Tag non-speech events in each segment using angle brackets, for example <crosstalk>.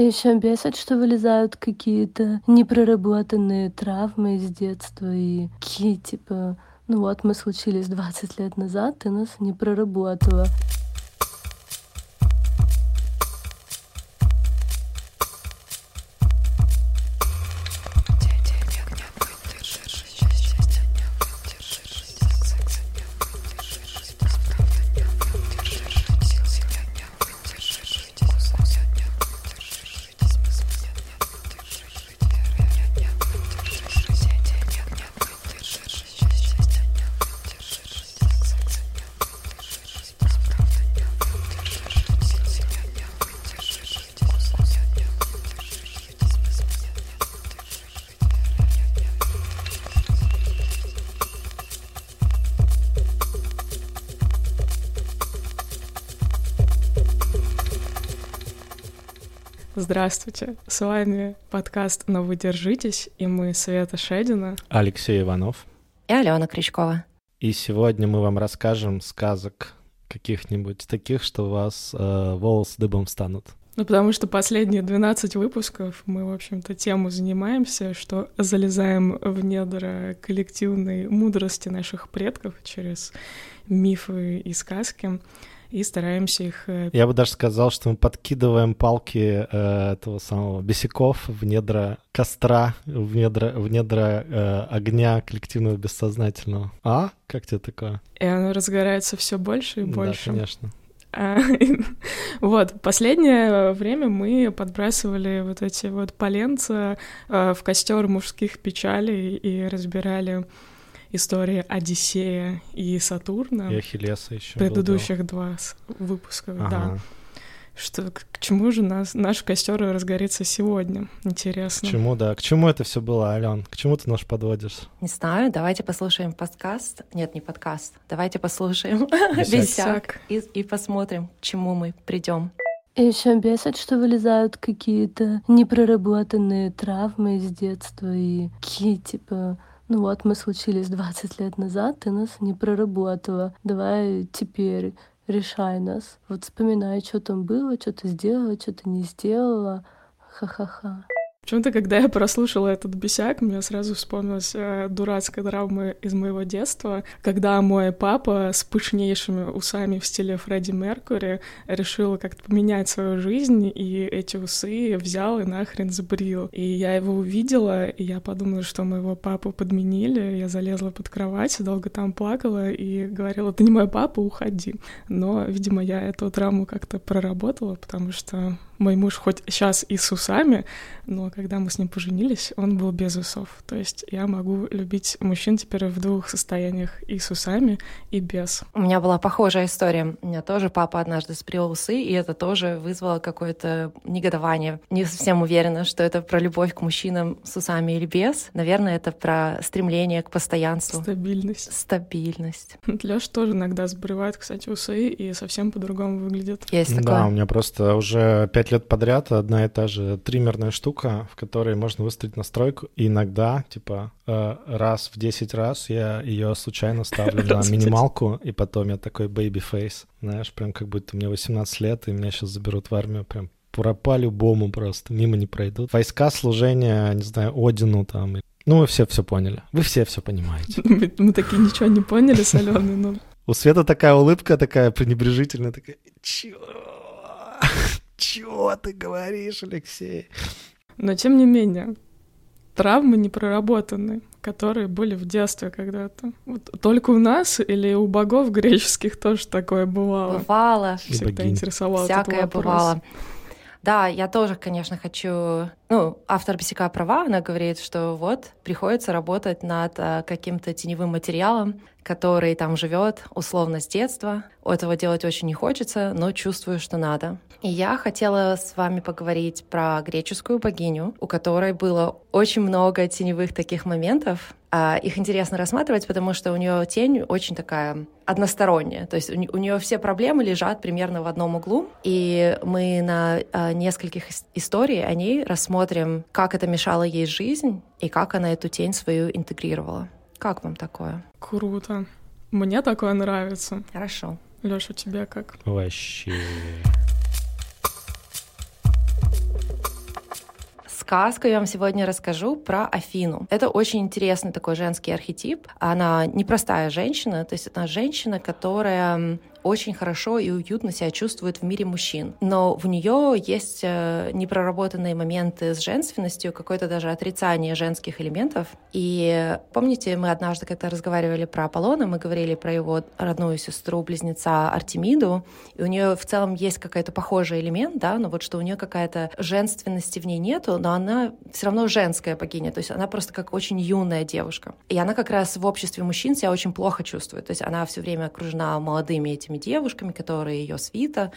И еще бесит, что вылезают какие-то непроработанные травмы из детства и какие типа ну вот мы случились 20 лет назад, ты нас не проработала. Здравствуйте, с вами подкаст «Но вы держитесь» и мы Света Шедина, Алексей Иванов и Алена Крючкова. И сегодня мы вам расскажем сказок каких-нибудь таких, что у вас э, волосы дыбом станут. Ну, потому что последние 12 выпусков мы, в общем-то, тему занимаемся, что залезаем в недра коллективной мудрости наших предков через мифы и сказки и стараемся их... Э, Я бы даже сказал, что мы подкидываем палки э, этого самого бесяков в недра костра, в недра, в недра э, огня коллективного бессознательного. А? Как тебе такое? И оно разгорается все больше и больше. Да, конечно. А, <laughs> вот, последнее время мы подбрасывали вот эти вот поленца э, в костер мужских печалей и разбирали история Одиссея и Сатурна. И Ахиллеса еще. Предыдущих был, да. два выпуска, ага. да. Что к, к чему же нас, наш костер разгорится сегодня? Интересно. К чему, да? К чему это все было, Ален? К чему ты нас подводишь? Не знаю, давайте послушаем подкаст. Нет, не подкаст. Давайте послушаем Бесяк <laughs> и, и посмотрим, к чему мы придем. И еще бесит, что вылезают какие-то непроработанные травмы из детства и какие типа ну вот мы случились 20 лет назад, ты нас не проработала. Давай теперь решай нас. Вот вспоминай, что там было, что ты сделала, что ты не сделала. Ха-ха-ха. Почему-то, когда я прослушала этот бесяк, мне сразу вспомнилась э, дурацкая драма из моего детства, когда мой папа с пышнейшими усами в стиле Фредди Меркури решил как-то поменять свою жизнь, и эти усы взял и нахрен забрил. И я его увидела, и я подумала, что моего папу подменили. Я залезла под кровать, долго там плакала и говорила, ты не мой папа, уходи. Но, видимо, я эту драму как-то проработала, потому что мой муж хоть сейчас и с усами, но когда мы с ним поженились, он был без усов. То есть я могу любить мужчин теперь в двух состояниях, и с усами, и без. У меня была похожая история. У меня тоже папа однажды спрел усы, и это тоже вызвало какое-то негодование. Не совсем уверена, что это про любовь к мужчинам с усами или без. Наверное, это про стремление к постоянству. Стабильность. Стабильность. <laughs> Лёш тоже иногда сбривает, кстати, усы, и совсем по-другому выглядит. Есть такое. Да, у меня просто уже пять лет подряд одна и та же триммерная штука, в которой можно выставить настройку. И иногда, типа, э, раз в 10 раз я ее случайно ставлю <laughs> на минималку, и потом я такой baby face, знаешь, прям как будто мне 18 лет, и меня сейчас заберут в армию, прям по-любому просто, мимо не пройдут. Войска служения, не знаю, Одину там. Ну, вы все все поняли. Вы все все понимаете. <laughs> Мы, мы такие ничего не поняли с Аленой, но... У Света такая улыбка, такая пренебрежительная, такая, чё? Чего ты говоришь, Алексей? Но тем не менее, травмы не проработаны, которые были в детстве когда-то. Вот только у нас или у богов греческих тоже такое бывало? Бывало. Всегда интересовало Всякое бывало. Да, я тоже, конечно, хочу... Ну, автор «Бесика права», она говорит, что вот, приходится работать над а, каким-то теневым материалом, который там живет условно с детства. Этого делать очень не хочется, но чувствую, что надо. И я хотела с вами поговорить про греческую богиню, у которой было очень много теневых таких моментов. А, их интересно рассматривать, потому что у нее тень очень такая односторонняя. То есть у, нее все проблемы лежат примерно в одном углу. И мы на а, нескольких историях о ней рассмотрим, как это мешало ей жизнь и как она эту тень свою интегрировала. Как вам такое? Круто. Мне такое нравится. Хорошо. Лёша, тебе как? Вообще. сказку я вам сегодня расскажу про Афину. Это очень интересный такой женский архетип. Она непростая женщина, то есть это женщина, которая очень хорошо и уютно себя чувствует в мире мужчин. Но в нее есть э, непроработанные моменты с женственностью, какое-то даже отрицание женских элементов. И помните, мы однажды как-то разговаривали про Аполлона, мы говорили про его родную сестру-близнеца Артемиду, и у нее в целом есть какой-то похожий элемент, да, но вот что у нее какая-то женственности в ней нету, но она все равно женская богиня, то есть она просто как очень юная девушка. И она как раз в обществе мужчин себя очень плохо чувствует, то есть она все время окружена молодыми этими этими девушками, которые ее свита,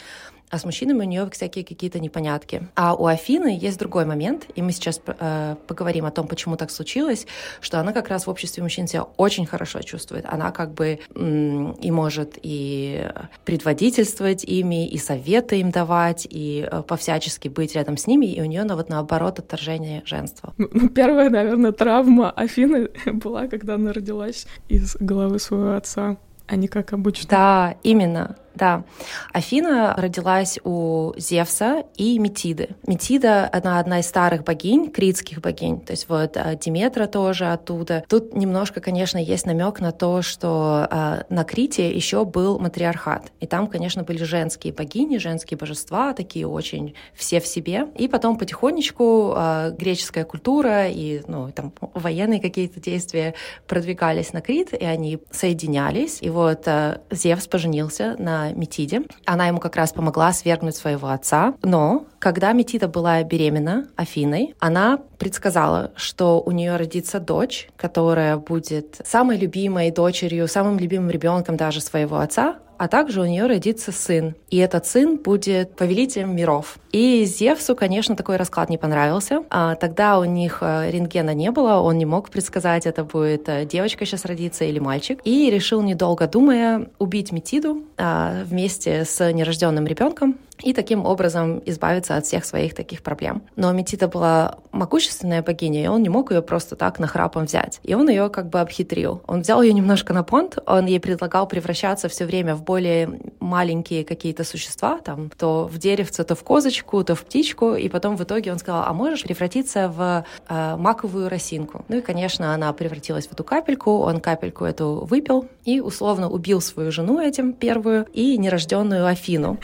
а с мужчинами у нее всякие какие-то непонятки. А у Афины есть другой момент, и мы сейчас э, поговорим о том, почему так случилось, что она как раз в обществе мужчин себя очень хорошо чувствует. Она как бы м- и может и предводительствовать ими, и советы им давать, и э, повсячески быть рядом с ними, и у нее, ну, вот наоборот, отторжение женства. Ну, ну, первая, наверное, травма Афины <laughs> была, когда она родилась из головы своего отца а не как обычно. Да, именно. Да. Афина родилась у Зевса и Метиды. Метида — она одна из старых богинь, критских богинь. То есть вот а, Диметра тоже оттуда. Тут немножко, конечно, есть намек на то, что э, на Крите еще был матриархат. И там, конечно, были женские богини, женские божества, такие очень все в себе. И потом потихонечку э, греческая культура и ну, там, военные какие-то действия продвигались на Крит, и они соединялись. И вот Зевс поженился на Метиде. Она ему как раз помогла свергнуть своего отца. Но когда Метида была беременна Афиной, она предсказала, что у нее родится дочь, которая будет самой любимой дочерью, самым любимым ребенком даже своего отца, а также у нее родится сын. И этот сын будет повелителем миров. И Зевсу, конечно, такой расклад не понравился. А тогда у них э, рентгена не было, он не мог предсказать, это будет э, девочка сейчас родится или мальчик. И решил, недолго думая, убить Метиду а, вместе с нерожденным ребенком и таким образом избавиться от всех своих таких проблем. Но Метида была могущественная богиня, и он не мог ее просто так нахрапом взять. И он ее как бы обхитрил. Он взял ее немножко на понт, он ей предлагал превращаться все время в более маленькие какие-то существа, там, то в деревце, то в козочку, то в птичку, и потом в итоге он сказал, а можешь превратиться в э, маковую росинку? Ну и, конечно, она превратилась в эту капельку, он капельку эту выпил и условно убил свою жену этим, первую, и нерожденную Афину.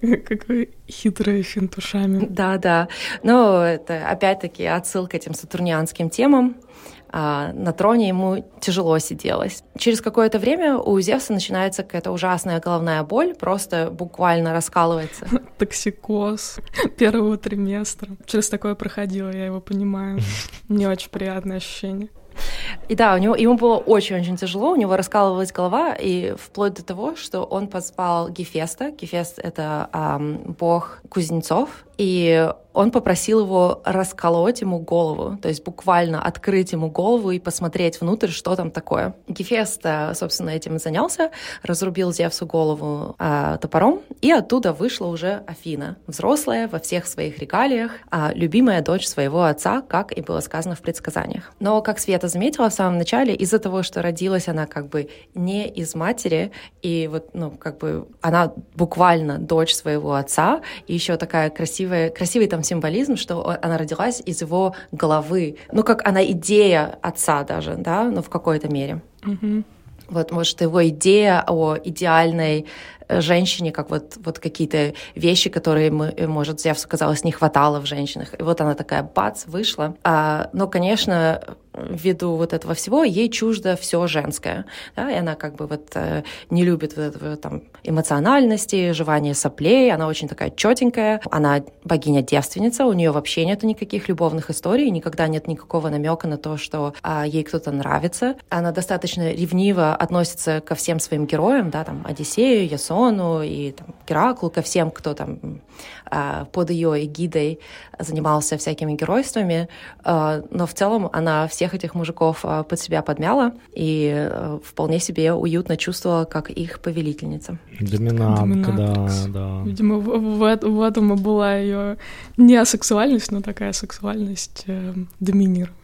<laughs> Какой хитрый финт ушами. Да, да. Но это опять-таки отсылка к этим сатурнианским темам. А на троне ему тяжело сиделось. Через какое-то время у Зевса начинается какая-то ужасная головная боль, просто буквально раскалывается. <laughs> Токсикоз первого триместра. Через такое проходила, я его понимаю. Не очень приятное ощущение. И да, у него, ему было очень-очень тяжело, у него раскалывалась голова, и вплоть до того, что он позвал Гефеста. Гефест — это эм, бог кузнецов, и он попросил его расколоть ему голову, то есть буквально открыть ему голову и посмотреть внутрь, что там такое. Гефест, собственно, этим занялся, разрубил Зевсу голову э, топором, и оттуда вышла уже Афина, взрослая во всех своих регалиях, э, любимая дочь своего отца, как и было сказано в предсказаниях. Но, как Света заметила в самом начале, из-за того, что родилась она как бы не из матери, и вот, ну, как бы она буквально дочь своего отца, и еще такая красивая красивый, красивый там символизм, что она родилась из его головы. Ну, как она идея отца даже, да, ну, в какой-то мере. Mm-hmm. Вот, может, его идея о идеальной женщине, как вот, вот какие-то вещи, которые, мы, может, Зевсу казалось, не хватало в женщинах. И вот она такая, бац, вышла. А, но, конечно, ввиду вот этого всего ей чуждо все женское, да, и она как бы вот э, не любит вот этого там эмоциональности, жевания соплей, она очень такая четенькая, она богиня-девственница, у нее вообще нет никаких любовных историй, никогда нет никакого намека на то, что э, ей кто-то нравится, она достаточно ревниво относится ко всем своим героям, да, там Одиссею, Ясону и там, Гераклу, ко всем, кто там э, под ее эгидой занимался всякими геройствами, э, но в целом она все всех этих мужиков а, под себя подмяла и вполне себе уютно чувствовала, как их повелительница. Доминантка, да, да. Видимо, в, в, в этом и была ее не асексуальность, но такая сексуальность э, доминирования.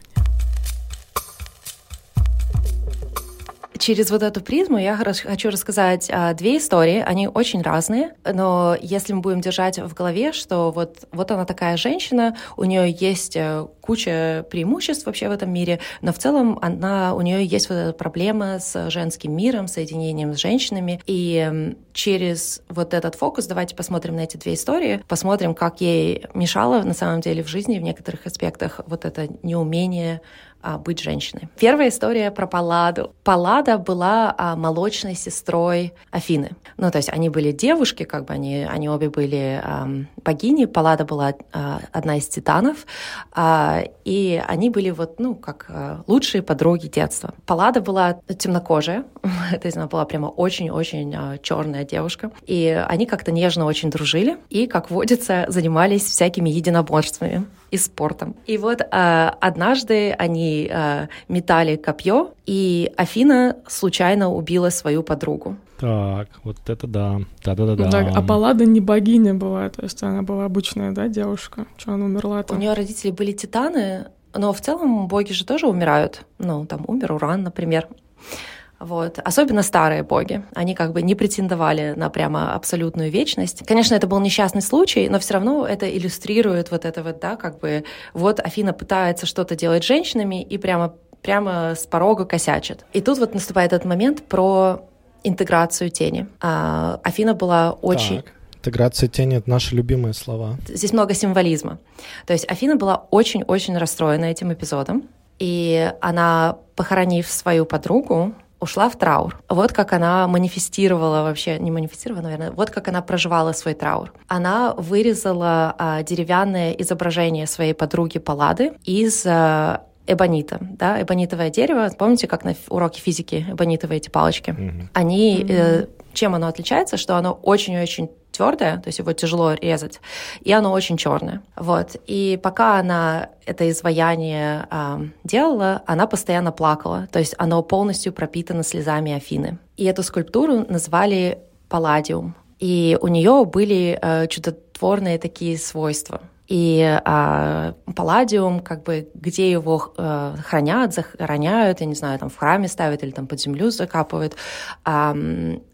Через вот эту призму я хочу рассказать а, две истории. Они очень разные, но если мы будем держать в голове, что вот, вот она такая женщина, у нее есть э, куча преимуществ вообще в этом мире, но в целом она, у нее есть вот эта проблема с женским миром, соединением с женщинами. И через вот этот фокус давайте посмотрим на эти две истории, посмотрим, как ей мешало на самом деле в жизни в некоторых аспектах вот это неумение а, быть женщиной. Первая история про Палладу. Паллада была а, молочной сестрой Афины. Ну, то есть они были девушки, как бы они, они обе были а, богини. Паллада была а, одна из титанов, а, и они были вот, ну, как а, лучшие подруги детства. Паллада была темнокожая, <laughs> то есть она была прямо очень-очень а, черная девушка, и они как-то нежно очень дружили, и, как водится, занимались всякими единоборствами и спортом. И вот э, однажды они э, метали копье, и Афина случайно убила свою подругу. Так, вот это да. Да-да-да. Так, а Паллада не богиня была, то есть она была обычная, да, девушка? Что она умерла -то? У нее родители были титаны, но в целом боги же тоже умирают. Ну, там умер Уран, например. Вот. Особенно старые боги. Они как бы не претендовали на прямо абсолютную вечность. Конечно, это был несчастный случай, но все равно это иллюстрирует вот это вот, да, как бы вот Афина пытается что-то делать с женщинами и прямо, прямо с порога косячит. И тут вот наступает этот момент про интеграцию тени. А, Афина была очень... Так. Интеграция тени — это наши любимые слова. Здесь много символизма. То есть Афина была очень-очень расстроена этим эпизодом, и она, похоронив свою подругу, ушла в траур. Вот как она манифестировала вообще, не манифестировала, наверное, вот как она проживала свой траур. Она вырезала а, деревянное изображение своей подруги Паллады из а, эбонита, да, эбонитовое дерево. Помните, как на уроке физики эбонитовые эти палочки? Mm-hmm. Они, mm-hmm. Э, чем оно отличается, что оно очень-очень твердое, то есть его тяжело резать, и оно очень черное. Вот. И пока она это изваяние э, делала, она постоянно плакала, то есть оно полностью пропитано слезами Афины. И эту скульптуру назвали Палладиум. И у нее были э, чудотворные такие свойства. И а, палладиум, как бы, где его э, хранят, захороняют, я не знаю, там в храме ставят или там под землю закапывают, а,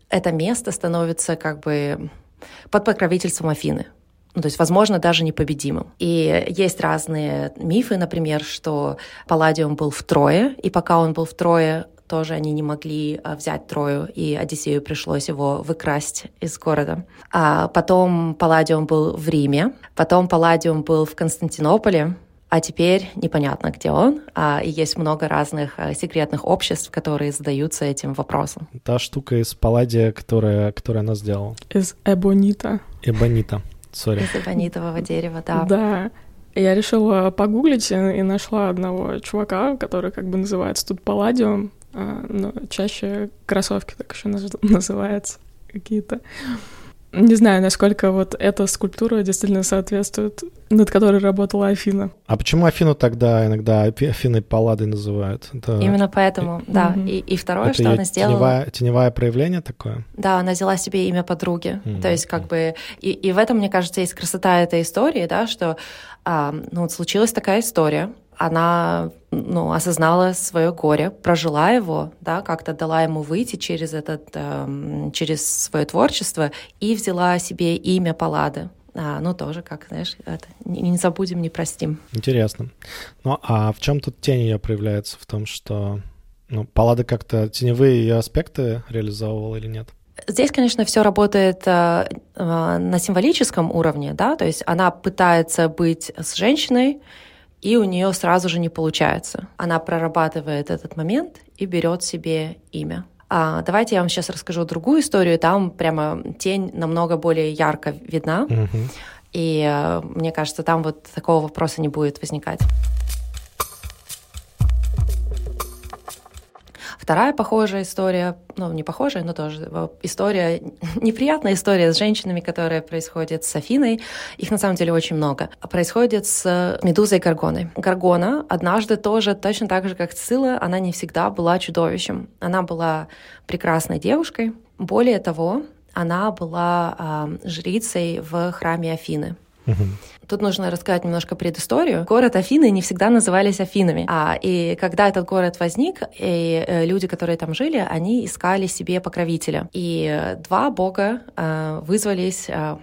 это место становится как бы под покровительством Афины. Ну, то есть, возможно, даже непобедимым. И есть разные мифы, например, что Палладиум был втрое, и пока он был втрое, тоже они не могли а, взять Трою, и Одиссею пришлось его выкрасть из города. А потом Палладиум был в Риме, потом Палладиум был в Константинополе, а теперь непонятно, где он. А, и есть много разных а, секретных обществ, которые задаются этим вопросом. Та штука из палладия, которая, которая она сделала. Из эбонита. Эбонита, сори. Из эбонитового дерева, да. Да. Я решила погуглить и нашла одного чувака, который как бы называется тут Палладиум, а, но чаще кроссовки так еще называются какие-то. Не знаю, насколько вот эта скульптура действительно соответствует, над которой работала Афина. А почему Афину тогда иногда Афиной Палладой называют? Это... Именно поэтому, и... да. Mm-hmm. И, и второе, Это что она сделала... Теневое, теневое проявление такое? Да, она взяла себе имя подруги. Mm-hmm. То есть как бы... И, и в этом, мне кажется, есть красота этой истории, да, что а, ну, вот случилась такая история, она ну, осознала свое горе, прожила его, да, как-то дала ему выйти через, этот, э, через свое творчество и взяла себе имя Паллады. А, ну, тоже, как, знаешь, это, не, не забудем, не простим. Интересно. Ну, а в чем тут тень ее проявляется? В том, что ну, Паллада как-то теневые ее аспекты реализовывала или нет? Здесь, конечно, все работает э, э, на символическом уровне, да, то есть она пытается быть с женщиной, и у нее сразу же не получается. Она прорабатывает этот момент и берет себе имя. А, давайте я вам сейчас расскажу другую историю. Там прямо тень намного более ярко видна. Mm-hmm. И э, мне кажется, там вот такого вопроса не будет возникать. Вторая похожая история, ну, не похожая, но тоже э, история, <laughs> неприятная история с женщинами, которая происходит с Афиной. Их на самом деле очень много. Происходит с Медузой Гаргоной. Гаргона однажды тоже, точно так же, как Цила, она не всегда была чудовищем. Она была прекрасной девушкой. Более того, она была э, жрицей в храме Афины. Тут нужно рассказать немножко предысторию. Город Афины не всегда назывались Афинами. А, и когда этот город возник, и э, люди, которые там жили, они искали себе покровителя. И два бога э, вызвались э,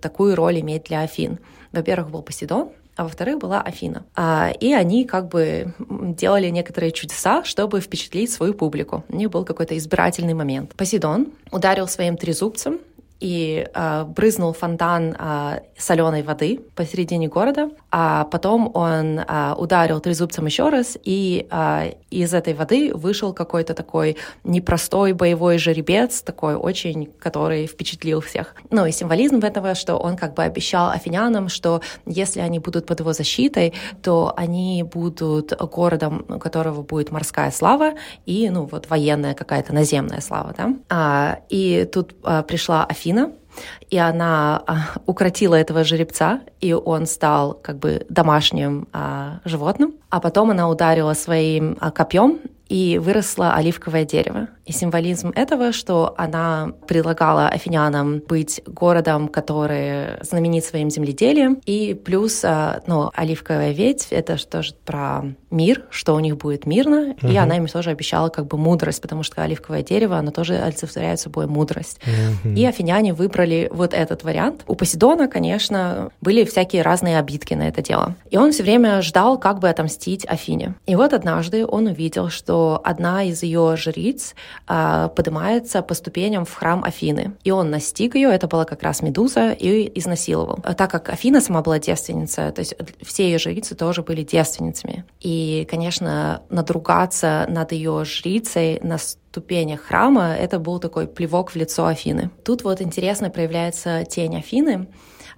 такую роль иметь для Афин. Во-первых, был Посейдон, а во-вторых, была Афина. А, и они как бы делали некоторые чудеса, чтобы впечатлить свою публику. У них был какой-то избирательный момент. Посейдон ударил своим трезубцем и э, брызнул фонтан э, соленой воды посередине города, а потом он э, ударил трезубцем еще раз, и э, из этой воды вышел какой-то такой непростой боевой жеребец, такой очень, который впечатлил всех. Ну и символизм этого, что он как бы обещал афинянам, что если они будут под его защитой, то они будут городом, у которого будет морская слава и, ну, вот военная какая-то наземная слава, да. А, и тут а, пришла Афина, Афина, и она а, укротила этого жеребца, и он стал как бы домашним а, животным. А потом она ударила своим а, копьем, и выросло оливковое дерево. И символизм этого, что она предлагала афинянам быть городом, который знаменит своим земледелием, и плюс, а, ну, оливковая ветвь — это тоже про мир, что у них будет мирно, uh-huh. и она им тоже обещала как бы мудрость, потому что оливковое дерево, оно тоже олицетворяет собой мудрость. Uh-huh. И афиняне выбрали вот этот вариант. У Посейдона, конечно, были всякие разные обидки на это дело. И он все время ждал, как бы отомстить Афине. И вот однажды он увидел, что одна из ее жриц а, поднимается по ступеням в храм Афины. И он настиг ее, это была как раз Медуза, и изнасиловал. А так как Афина сама была девственница, то есть все ее жрицы тоже были девственницами. И, конечно, надругаться над ее жрицей на ступенях храма, это был такой плевок в лицо Афины. Тут вот интересно проявляется тень Афины,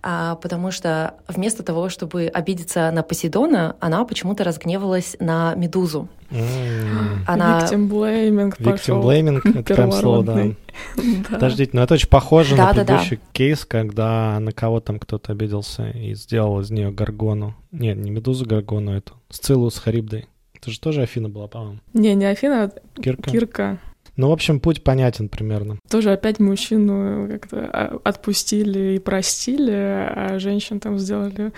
потому что вместо того, чтобы обидеться на Посейдона, она почему-то разгневалась на Медузу. Mm. Она... Victim blaming Victim blaming, это прям слово, <laughs> да. Подождите, но это очень похоже да, на предыдущий да, кейс, когда на кого там кто-то обиделся и сделал из нее Гаргону. Нет, не Медузу Гаргону, эту. Сциллу с Харибдой. Это же тоже Афина была, по-моему. Не, не Афина, а Кирка. Кирка. Ну, в общем, путь понятен примерно. Тоже опять мужчину как-то а, отпустили и простили, а женщин там сделали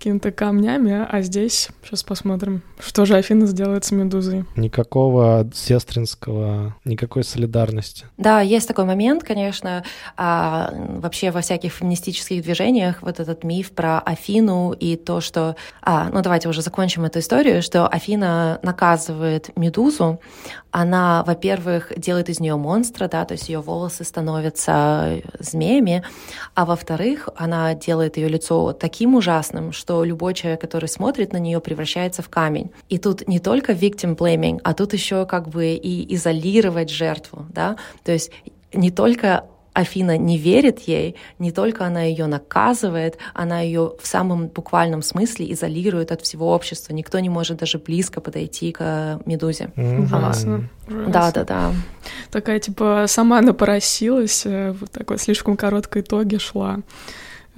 какими-то камнями, а здесь сейчас посмотрим, что же Афина сделает с Медузой. Никакого сестринского, никакой солидарности. Да, есть такой момент, конечно, а, вообще во всяких феминистических движениях вот этот миф про Афину и то, что... А, ну давайте уже закончим эту историю, что Афина наказывает Медузу, она, во-первых, делает из нее монстра, да, то есть ее волосы становятся змеями, а во-вторых, она делает ее лицо таким ужасным, что любой человек, который смотрит на нее, превращается в камень. И тут не только victim blaming, а тут еще как бы и изолировать жертву, да, то есть не только Афина не верит ей, не только она ее наказывает, она ее в самом буквальном смысле изолирует от всего общества. Никто не может даже близко подойти к э, Медузе. Ужасно. Да, да, да. Такая типа сама напросилась, э, вот такой слишком короткой итоге шла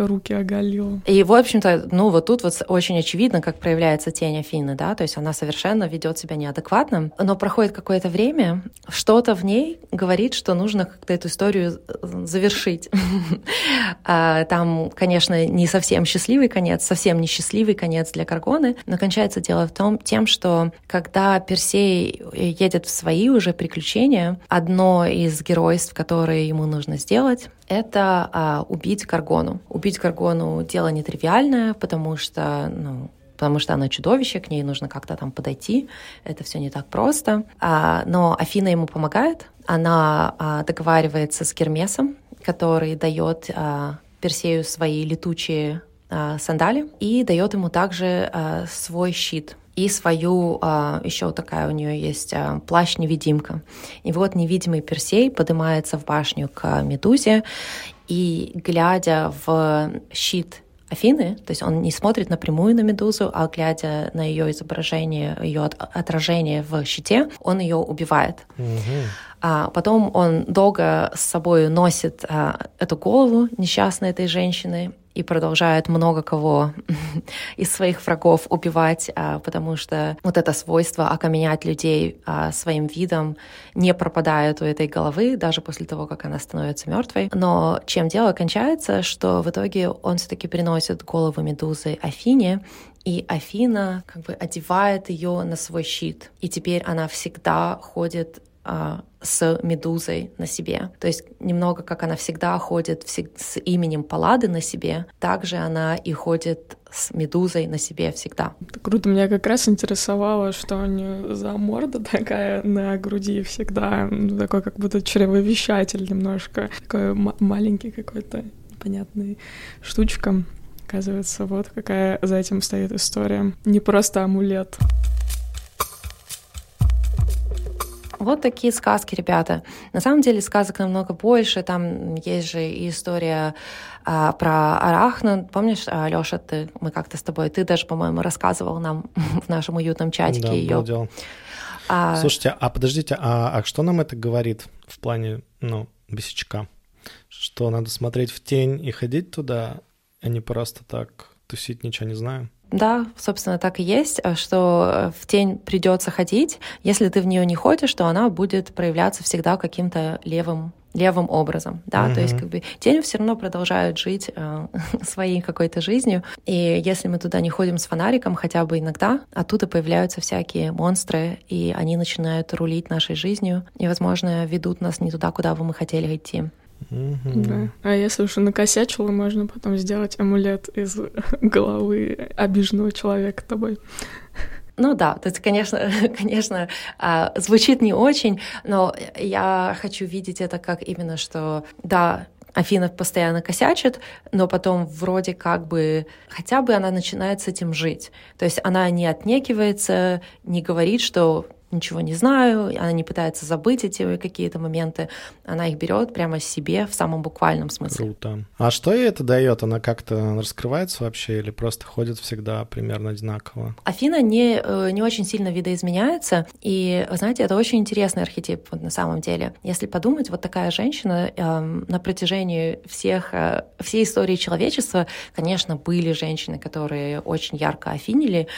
руки оголил. И, в общем-то, ну вот тут вот очень очевидно, как проявляется тень Афины, да, то есть она совершенно ведет себя неадекватно, но проходит какое-то время, что-то в ней говорит, что нужно как-то эту историю э, завершить. <laughs> А, там, конечно, не совсем счастливый конец, совсем не счастливый конец для Каргоны, но кончается дело в том, тем, что когда Персей едет в свои уже приключения, одно из геройств, которые ему нужно сделать, это а, убить Каргону. Убить Каргону дело нетривиальное, потому что, ну, потому что она чудовище, к ней нужно как-то там подойти. Это все не так просто. А, но Афина ему помогает. Она а, договаривается с Гермесом, который дает а, Персею свои летучие а, сандали и дает ему также а, свой щит и свою, а, еще такая у нее есть а, плащ-невидимка. И вот невидимый Персей поднимается в башню к Медузе, и глядя в щит Афины, то есть он не смотрит напрямую на Медузу, а глядя на ее изображение, ее отражение в щите, он ее убивает. Mm-hmm. А потом он долго с собой носит а, эту голову несчастной этой женщины, и продолжает много кого <laughs> из своих врагов убивать, а, потому что вот это свойство окаменять людей а, своим видом не пропадает у этой головы даже после того, как она становится мертвой. Но чем дело кончается, что в итоге он все-таки приносит голову медузы Афине, и Афина как бы одевает ее на свой щит. И теперь она всегда ходит с медузой на себе. То есть немного как она всегда ходит с именем Паллады на себе, также она и ходит с медузой на себе всегда. Это круто. Меня как раз интересовало, что у нее за морда такая на груди всегда, ну, такой как будто чревовещатель немножко, такой маленький какой-то непонятный штучка. Оказывается, вот какая за этим стоит история. Не просто амулет. Вот такие сказки, ребята. На самом деле сказок намного больше. Там есть же и история а, про Арахну. Помнишь, Лёша, ты, мы как-то с тобой, ты даже, по-моему, рассказывал нам <laughs> в нашем уютном чатике да, ее. А... Слушайте, а подождите, а, а что нам это говорит в плане, ну, бесячка? Что надо смотреть в тень и ходить туда, а не просто так тусить, ничего не знаю? Да, собственно, так и есть, э, что э, в тень придется ходить. Если ты в нее не ходишь, то она будет проявляться всегда каким-то левым левым образом, да, mm-hmm. то есть как бы тень все равно продолжает жить э, <laughs> своей какой-то жизнью, и если мы туда не ходим с фонариком хотя бы иногда, оттуда появляются всякие монстры, и они начинают рулить нашей жизнью, и, возможно, ведут нас не туда, куда бы мы хотели идти. Да. А если уж накосячила, можно потом сделать амулет из <laughs> головы обиженного человека тобой. Ну да, то есть, конечно, <laughs> конечно, а, звучит не очень, но я хочу видеть это как именно, что да, Афина постоянно косячит, но потом вроде как бы хотя бы она начинает с этим жить. То есть она не отнекивается, не говорит, что ничего не знаю, она не пытается забыть эти какие-то моменты, она их берет прямо себе в самом буквальном смысле. Круто. А что ей это дает? Она как-то раскрывается вообще или просто ходит всегда примерно одинаково? Афина не, э, не очень сильно видоизменяется, и, знаете, это очень интересный архетип вот на самом деле. Если подумать, вот такая женщина э, на протяжении всех, э, всей истории человечества, конечно, были женщины, которые очень ярко афинили,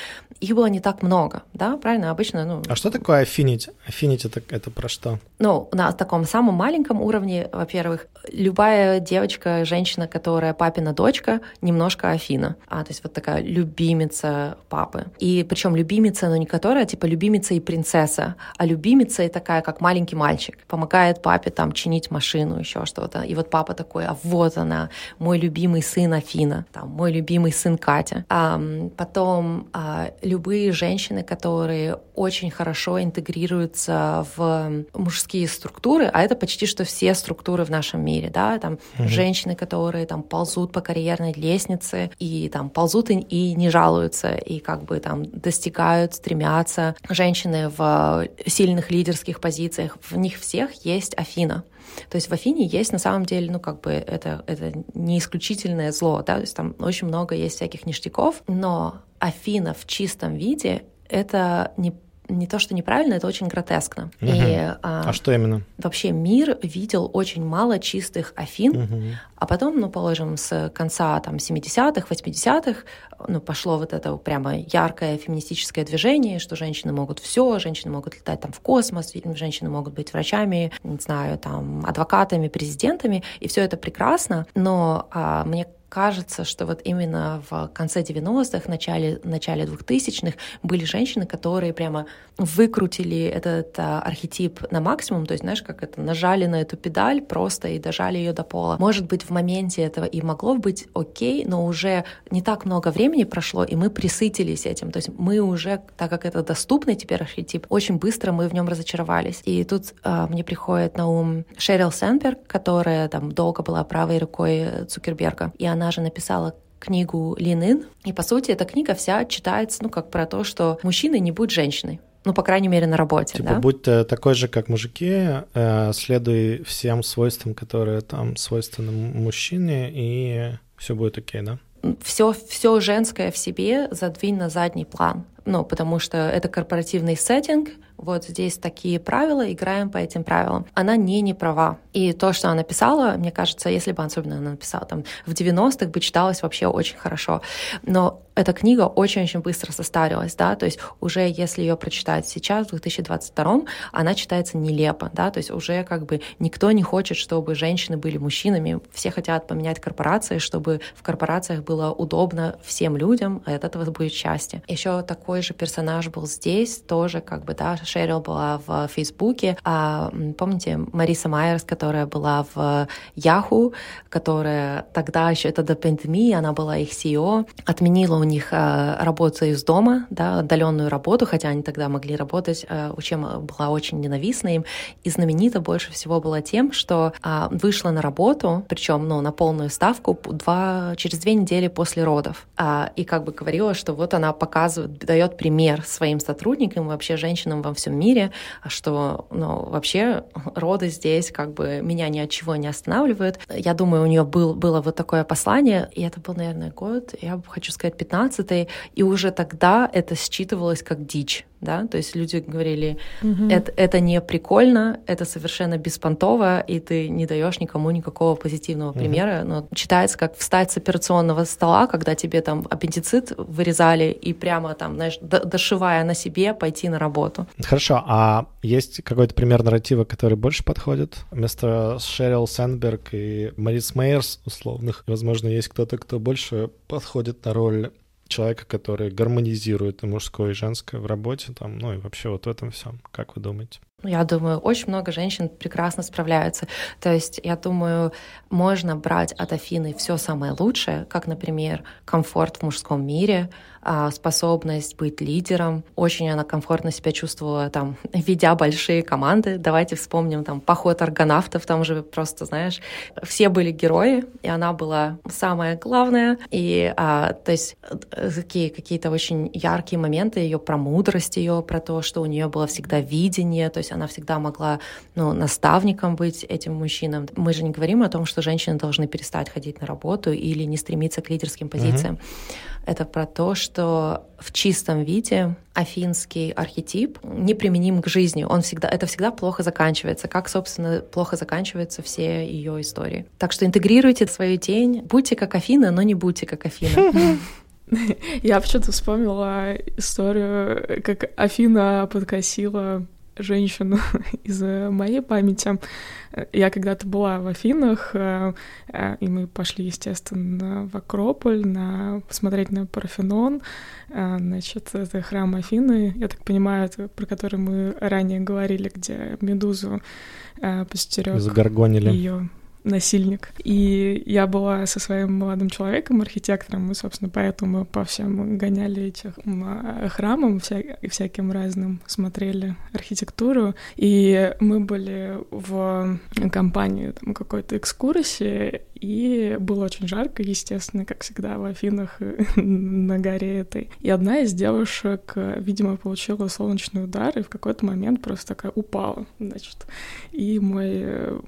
их было не так много, да, правильно? Обычно, ну... А что такое affinity? Affinity это, это про что? Ну, на таком самом маленьком уровне, во-первых, любая девочка, женщина, которая папина дочка, немножко Афина. А, то есть вот такая любимица папы. И причем любимица, но не которая, типа любимица и принцесса, а любимица и такая, как маленький мальчик. Помогает папе там чинить машину, еще что-то. И вот папа такой, а вот она, мой любимый сын Афина, там, мой любимый сын Катя. А, потом а, любые женщины, которые очень хорошо интегрируются в мужские структуры, а это почти что все структуры в нашем мире, да, там угу. женщины, которые там ползут по карьерной лестнице и там ползут и, и не жалуются, и как бы там достигают, стремятся. Женщины в сильных лидерских позициях, в них всех есть Афина. То есть в Афине есть на самом деле, ну как бы это, это не исключительное зло, да, то есть там очень много есть всяких ништяков, но Афина в чистом виде это не не то, что неправильно, это очень гротескно. Угу. И, а, а что именно? Вообще мир видел очень мало чистых Афин, угу. а потом, ну, положим, с конца там 70-х, 80-х, ну, пошло вот это прямо яркое феминистическое движение, что женщины могут все, женщины могут летать там в космос, женщины могут быть врачами, не знаю, там, адвокатами, президентами, и все это прекрасно, но а, мне кажется, что вот именно в конце 90-х, начале, начале 2000-х были женщины, которые прямо выкрутили этот а, архетип на максимум, то есть, знаешь, как это, нажали на эту педаль просто и дожали ее до пола. Может быть, в моменте этого и могло быть окей, но уже не так много времени прошло, и мы присытились этим. То есть мы уже, так как это доступный теперь архетип, очень быстро мы в нем разочаровались. И тут а, мне приходит на ум Шерил Сенберг, которая там долго была правой рукой Цукерберга, и она же написала книгу Линин, и по сути эта книга вся читается, ну как про то, что мужчина не будет женщиной. Ну, по крайней мере, на работе, типа, да? будь такой же, как мужики, э, следуй всем свойствам, которые там свойственны мужчине, и все будет окей, да? Все, все женское в себе задвинь на задний план. Ну, потому что это корпоративный сеттинг, вот здесь такие правила, играем по этим правилам. Она не не права. И то, что она написала, мне кажется, если бы особенно она написала там в 90-х, бы читалось вообще очень хорошо. Но эта книга очень-очень быстро состарилась, да, то есть уже если ее прочитать сейчас, в 2022, она читается нелепо, да, то есть уже как бы никто не хочет, чтобы женщины были мужчинами, все хотят поменять корпорации, чтобы в корпорациях было удобно всем людям, а от этого будет счастье. Еще такой же персонаж был здесь, тоже как бы, да, Шерил была в Фейсбуке, а, помните, Мариса Майерс, которая была в Яху, которая тогда еще это до пандемии, она была их CEO, отменила у них э, работу из дома, да, отдаленную работу, хотя они тогда могли работать, э, чем была очень ненавистна им. И знаменита больше всего была тем, что а, вышла на работу, причем ну, на полную ставку два, через две недели после родов. А, и как бы говорила, что вот она показывает, дает пример своим сотрудникам, вообще женщинам во всем мире, что ну, вообще роды здесь как бы меня ни от чего не останавливают. Я думаю, у нее был, было вот такое послание, и это был, наверное, год, я хочу сказать, 15 15 и уже тогда это считывалось как дичь да, то есть люди говорили, угу. это, это не прикольно, это совершенно беспонтово, и ты не даешь никому никакого позитивного угу. примера, но читается как встать с операционного стола, когда тебе там аппендицит вырезали, и прямо там, знаешь, дошивая на себе, пойти на работу. Хорошо, а есть какой-то пример нарратива, который больше подходит? Вместо Шерил Сенберг и Марис Мейерс условных, возможно, есть кто-то, кто больше подходит на роль человека, который гармонизирует и мужское, и женское в работе, там, ну и вообще вот в этом всем. Как вы думаете? Я думаю, очень много женщин прекрасно справляются. То есть, я думаю, можно брать от Афины все самое лучшее, как, например, комфорт в мужском мире, а, способность быть лидером. Очень она комфортно себя чувствовала, там, <laughs> ведя большие команды. Давайте вспомним там поход аргонавтов, там же просто, знаешь, все были герои, и она была самая главная. И, а, то есть, э, такие какие-то очень яркие моменты ее про мудрость ее, про то, что у нее было всегда видение, то есть она всегда могла ну, наставником быть этим мужчинам. Мы же не говорим о том, что женщины должны перестать ходить на работу или не стремиться к лидерским позициям. Uh-huh. Это про то, что в чистом виде афинский архетип неприменим к жизни. Он всегда, это всегда плохо заканчивается, как, собственно, плохо заканчиваются все ее истории. Так что интегрируйте свою тень, будьте как Афина, но не будьте как Афина. <laughs> Я почему-то вспомнила историю, как Афина подкосила женщину <laughs> из моей памяти. Я когда-то была в Афинах, э, э, и мы пошли, естественно, в Акрополь на посмотреть на Парфенон. Э, значит, это храм Афины, я так понимаю, это, про который мы ранее говорили, где Медузу постерег ее насильник. И я была со своим молодым человеком, архитектором, мы, собственно, поэтому по всем гоняли этих храмам вся, всяким разным, смотрели архитектуру. И мы были в компании там, какой-то экскурсии, и было очень жарко, естественно, как всегда в Афинах <laughs> на горе этой. И одна из девушек, видимо, получила солнечный удар и в какой-то момент просто такая упала, значит. И мой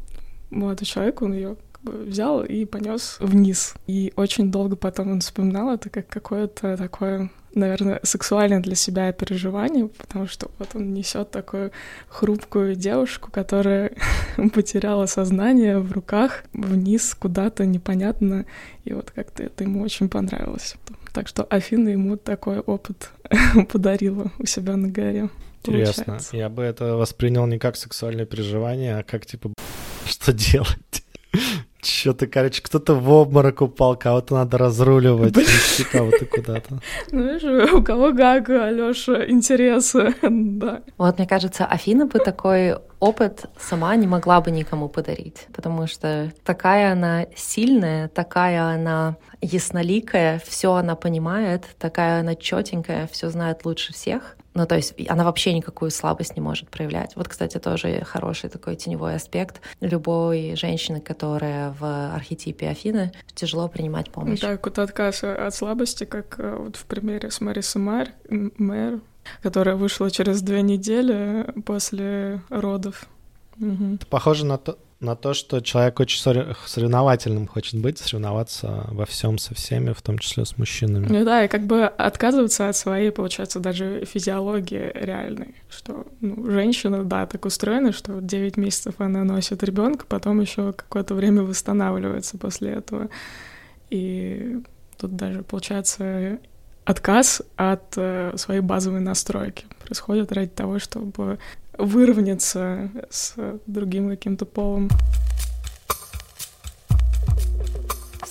молодой человек, он ее взял и понес вниз. И очень долго потом он вспоминал это как какое-то такое наверное, сексуальное для себя переживание, потому что вот он несет такую хрупкую девушку, которая <laughs> потеряла сознание в руках вниз куда-то непонятно, и вот как-то это ему очень понравилось. Так что Афина ему такой опыт <laughs> подарила у себя на горе. Интересно. Получается. Я бы это воспринял не как сексуальное переживание, а как типа что делать? Что-то, короче, кто-то в обморок упал, кого-то надо разруливать, кого-то куда-то. Ну, видишь, у кого как, Алёша, интересы, <laughs> да. Вот, мне кажется, Афина бы такой опыт сама не могла бы никому подарить, потому что такая она сильная, такая она ясноликая, все она понимает, такая она четенькая, все знает лучше всех. Ну, то есть она вообще никакую слабость не может проявлять. Вот, кстати, тоже хороший такой теневой аспект. Любой женщины, которая в архетипе Афины, тяжело принимать помощь. Так, вот отказ от слабости, как э, вот в примере с Марисой Мэр, Мэр которая вышла через две недели после родов. Угу. Похоже на то, на то, что человек очень соревновательным хочет быть, соревноваться во всем со всеми, в том числе с мужчинами. Ну да, и как бы отказываться от своей, получается, даже физиологии реальной, что ну, женщина, да, так устроена, что 9 месяцев она носит ребенка, потом еще какое-то время восстанавливается после этого. И тут даже, получается, отказ от э, своей базовой настройки происходит ради того, чтобы выровняться с другим каким-то полом.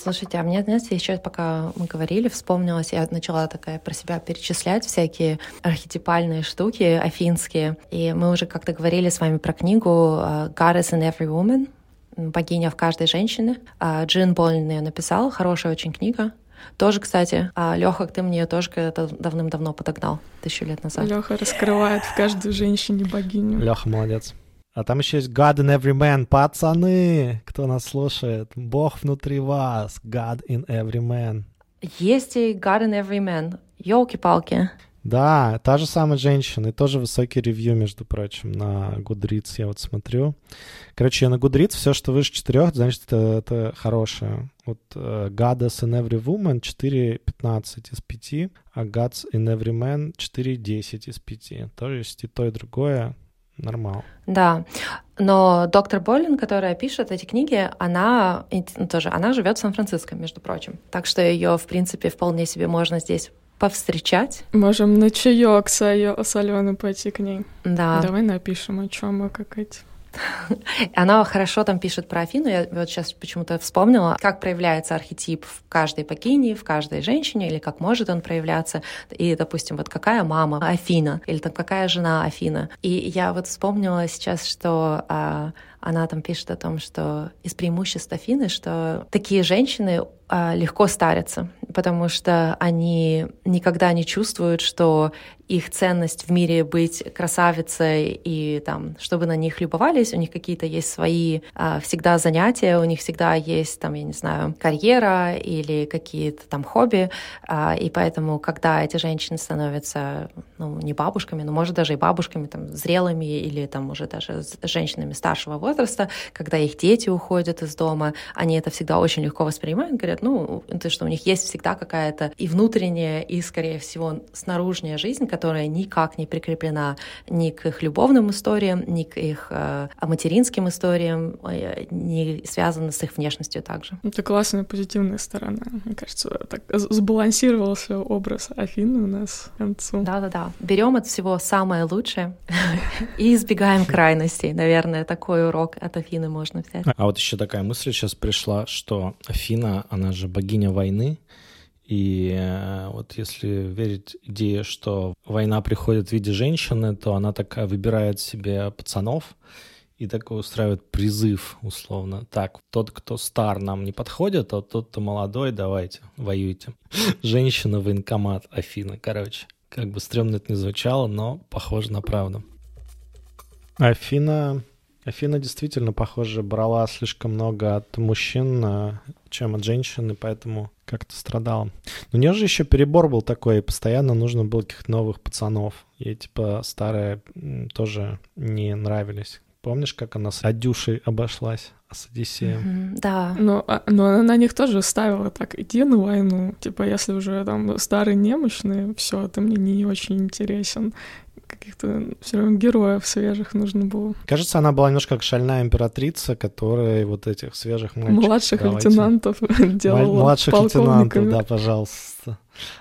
Слушайте, а мне, знаете, еще пока мы говорили, вспомнилось, я начала такая про себя перечислять всякие архетипальные штуки афинские. И мы уже как-то говорили с вами про книгу э, «Goddess in Every Woman», «Богиня в каждой женщине». А Джин Болин ее написал, хорошая очень книга. Тоже, кстати, а Леха, ты мне тоже когда-то давным-давно подогнал, тысячу лет назад. Леха раскрывает в каждой женщине богиню. Леха молодец. А там еще есть God in every man. Пацаны, кто нас слушает, Бог внутри вас. God in every man. Есть и God in every man. Елки-палки. Да, та же самая женщина, и тоже высокий ревью, между прочим, на Goodreads я вот смотрю. Короче, на Goodreads все, что выше четырех, значит, это, это хорошее. Вот uh, Goddess in Every Woman 4.15 из 5, а Gods in Every Man 4.10 из 5. Тоже есть и то, и другое. Нормал. Да, но доктор Боллин, которая пишет эти книги, она ну, тоже, она живет в Сан-Франциско, между прочим. Так что ее, в принципе, вполне себе можно здесь повстречать. Можем на чаек с, с Аленой пойти к ней. Да. Давай напишем, о чем мы как эти. <laughs> Она хорошо там пишет про Афину. Я вот сейчас почему-то вспомнила, как проявляется архетип в каждой богине, в каждой женщине, или как может он проявляться. И, допустим, вот какая мама Афина, или там какая жена Афина. И я вот вспомнила сейчас, что а, она там пишет о том, что из преимуществ Афины, что такие женщины а, легко старятся, потому что они никогда не чувствуют, что их ценность в мире быть красавицей и там, чтобы на них любовались, у них какие-то есть свои а, всегда занятия, у них всегда есть там, я не знаю, карьера или какие-то там хобби, а, и поэтому, когда эти женщины становятся, ну, не бабушками, но может даже и бабушками, там, зрелыми или там уже даже женщинами старшего возраста, когда их дети уходят из дома, они это всегда очень легко воспринимают, говорят, ну, это что у них есть всегда какая-то и внутренняя, и, скорее всего, снаружняя жизнь, которая никак не прикреплена ни к их любовным историям, ни к их э, материнским историям, э, не связана с их внешностью также. Это классная позитивная сторона. Мне кажется, так сбалансировался образ Афины у нас к концу. Да-да-да. Берем от всего самое лучшее <laughs> и избегаем крайностей. Наверное, такой урок от Афины можно взять. А вот еще такая мысль сейчас пришла, что Афина, она она же богиня войны. И э, вот если верить идее, что война приходит в виде женщины, то она такая выбирает себе пацанов и такой устраивает призыв, условно. Так, тот, кто стар, нам не подходит, а тот, кто молодой, давайте, воюйте. <laughs> Женщина, военкомат, Афина, короче. Как бы стрёмно это не звучало, но похоже на правду. Афина Афина действительно, похоже, брала слишком много от мужчин, а, чем от женщин, и поэтому как-то страдала. Но у нее же еще перебор был такой, и постоянно нужно было каких-то новых пацанов. Ей, типа, старые тоже не нравились. Помнишь, как она с Адюшей обошлась? А с Одиссеем. Mm-hmm, да. Но, а, но она на них тоже ставила так, иди на войну. Типа, если уже там старый немощный, все, ты мне не очень интересен каких-то все равно героев свежих нужно было. Кажется, она была немножко как шальная императрица, которая вот этих свежих мальчиков... Младших давайте. лейтенантов <laughs> делала Младших лейтенантов, да, пожалуйста.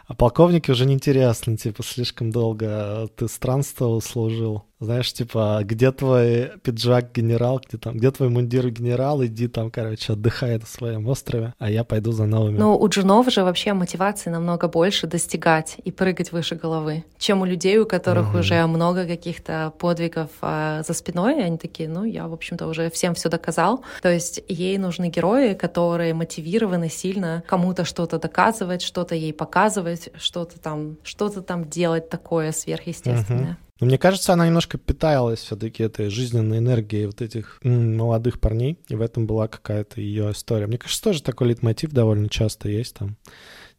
А полковники уже неинтересно, типа, слишком долго ты странствовал, служил. Знаешь, типа, где твой пиджак генерал, где там, где твой мундир генерал, иди там, короче, отдыхай на своем острове, а я пойду за новыми. Ну, у джунов же вообще мотивации намного больше достигать и прыгать выше головы, чем у людей, у которых угу. уже много каких-то подвигов а, за спиной, и они такие, ну, я, в общем-то, уже всем все доказал. То есть ей нужны герои, которые мотивированы сильно кому-то что-то доказывать, что-то ей показывать, что-то там, что-то там делать такое сверхъестественное. Угу. Но мне кажется, она немножко питалась все-таки этой жизненной энергией вот этих м, молодых парней, и в этом была какая-то ее история. Мне кажется, тоже такой лейтмотив довольно часто есть там,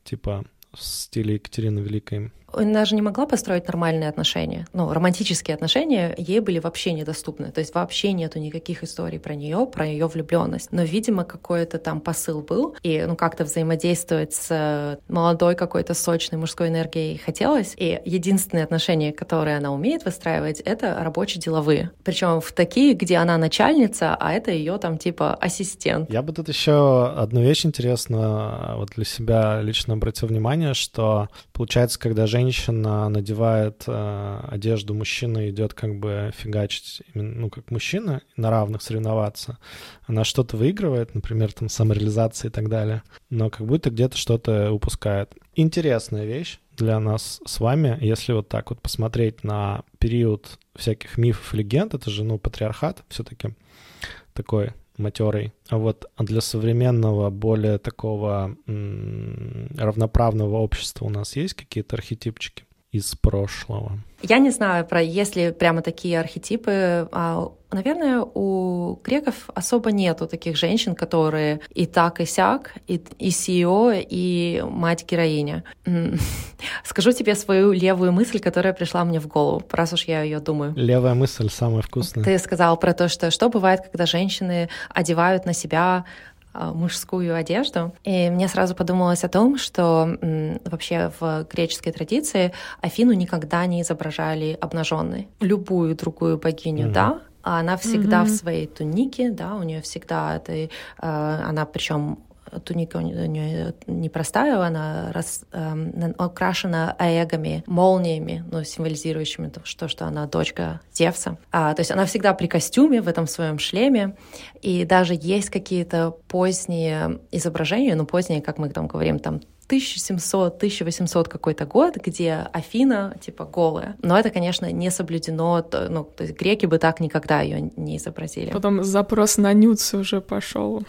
типа в стиле Екатерины Великой. Она же не могла построить нормальные отношения. Ну, романтические отношения ей были вообще недоступны. То есть вообще нету никаких историй про нее, про ее влюбленность. Но, видимо, какой-то там посыл был, и ну как-то взаимодействовать с молодой какой-то сочной мужской энергией хотелось. И единственные отношения, которые она умеет выстраивать, это рабочие-деловые. Причем в такие, где она начальница, а это ее там типа ассистент. Я бы тут еще одну вещь интересную вот для себя лично обратил внимание, что получается, когда женщина надевает э, одежду мужчины, идет как бы фигачить, ну, как мужчина, на равных соревноваться, она что-то выигрывает, например, там самореализация и так далее, но как будто где-то что-то упускает. Интересная вещь для нас с вами, если вот так вот посмотреть на период всяких мифов и легенд, это же, ну, патриархат все-таки такой матерый. А вот для современного, более такого равноправного общества у нас есть какие-то архетипчики из прошлого? Я не знаю про есть ли прямо такие архетипы. А, наверное, у греков особо нету таких женщин, которые и так, и сяк, и, и CEO, и мать-героиня. <laughs> Скажу тебе свою левую мысль, которая пришла мне в голову, раз уж я ее думаю. Левая мысль самая вкусная. Ты сказал про то, что что бывает, когда женщины одевают на себя мужскую одежду. И мне сразу подумалось о том, что вообще в греческой традиции Афину никогда не изображали обнаженной. Любую другую богиню, mm-hmm. да, а она всегда mm-hmm. в своей тунике, да, у нее всегда это, э, она причем туника у нее непростая, она рас, э, украшена аэгами, молниями, ну, символизирующими то, что, она дочка Зевса. А, то есть она всегда при костюме, в этом своем шлеме, и даже есть какие-то поздние изображения, ну, поздние, как мы там говорим, там 1700-1800 какой-то год, где Афина, типа, голая. Но это, конечно, не соблюдено, то, ну, то есть греки бы так никогда ее не изобразили. Потом запрос на нюц уже пошел.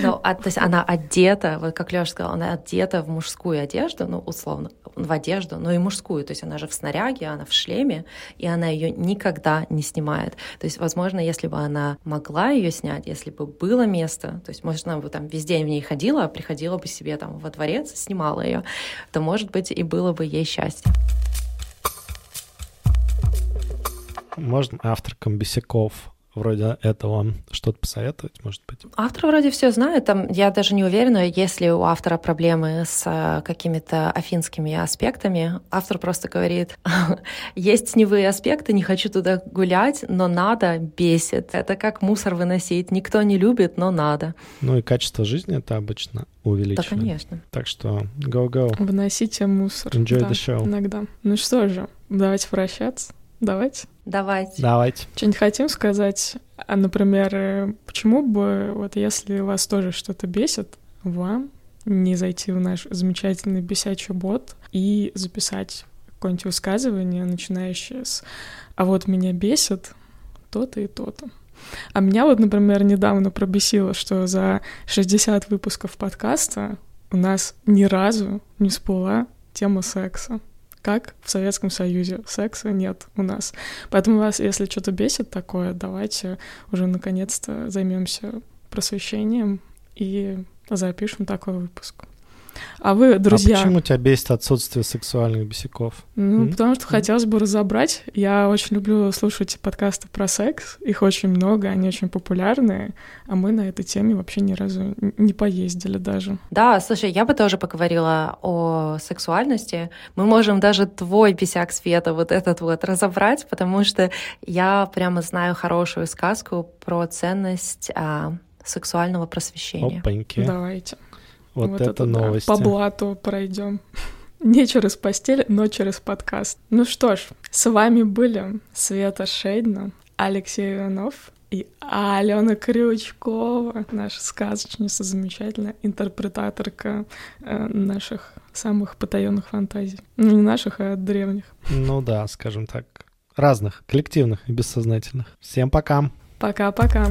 Ну, а, то есть она одета, вот как Леша сказал, она одета в мужскую одежду, ну, условно, в одежду, но и мужскую. То есть она же в снаряге, она в шлеме, и она ее никогда не снимает. То есть, возможно, если бы она могла ее снять, если бы было место, то есть, может, она бы там весь день в ней ходила, а приходила бы себе там во дворец, снимала ее, то, может быть, и было бы ей счастье. Можно авторкам бесяков вроде этого что-то посоветовать, может быть? Автор вроде все знает. Там, я даже не уверена, если у автора проблемы с э, какими-то афинскими аспектами. Автор просто говорит, <laughs> есть теневые аспекты, не хочу туда гулять, но надо, бесит. Это как мусор выносить. Никто не любит, но надо. Ну и качество жизни это обычно увеличивает. Да, конечно. Так что go-go. Выносите мусор. Enjoy да, the show. Иногда. Ну что же, давайте прощаться. Давайте. Давайте. Давайте. Что-нибудь хотим сказать? А, например, э, почему бы, вот если вас тоже что-то бесит, вам не зайти в наш замечательный бесячий бот и записать какое-нибудь высказывание, начинающее с «А вот меня бесит то-то и то-то». А меня вот, например, недавно пробесило, что за 60 выпусков подкаста у нас ни разу не всплыла тема секса как в Советском Союзе. Секса нет у нас. Поэтому вас, если что-то бесит такое, давайте уже наконец-то займемся просвещением и запишем такой выпуск. А вы, друзья... А почему тебя бесит отсутствие сексуальных бесяков? Ну, mm потому что хотелось бы разобрать. Я очень люблю слушать подкасты про секс. Их очень много, они очень популярные. А мы на этой теме вообще ни разу не поездили даже. Да, слушай, я бы тоже поговорила о сексуальности. Мы можем даже твой бесяк света вот этот вот разобрать, потому что я прямо знаю хорошую сказку про ценность а, сексуального просвещения. Опаньки. Давайте. Вот, вот это, это новости. Да, по блату пройдем. <laughs> Не через постель, но через подкаст. Ну что ж, с вами были Света Шейдна, Алексей Иванов и Алена Крючкова, наша сказочница, замечательная интерпретаторка э, наших самых потаенных фантазий. Ну, не наших, а древних. Ну да, скажем так, разных, коллективных и бессознательных. Всем пока! Пока-пока!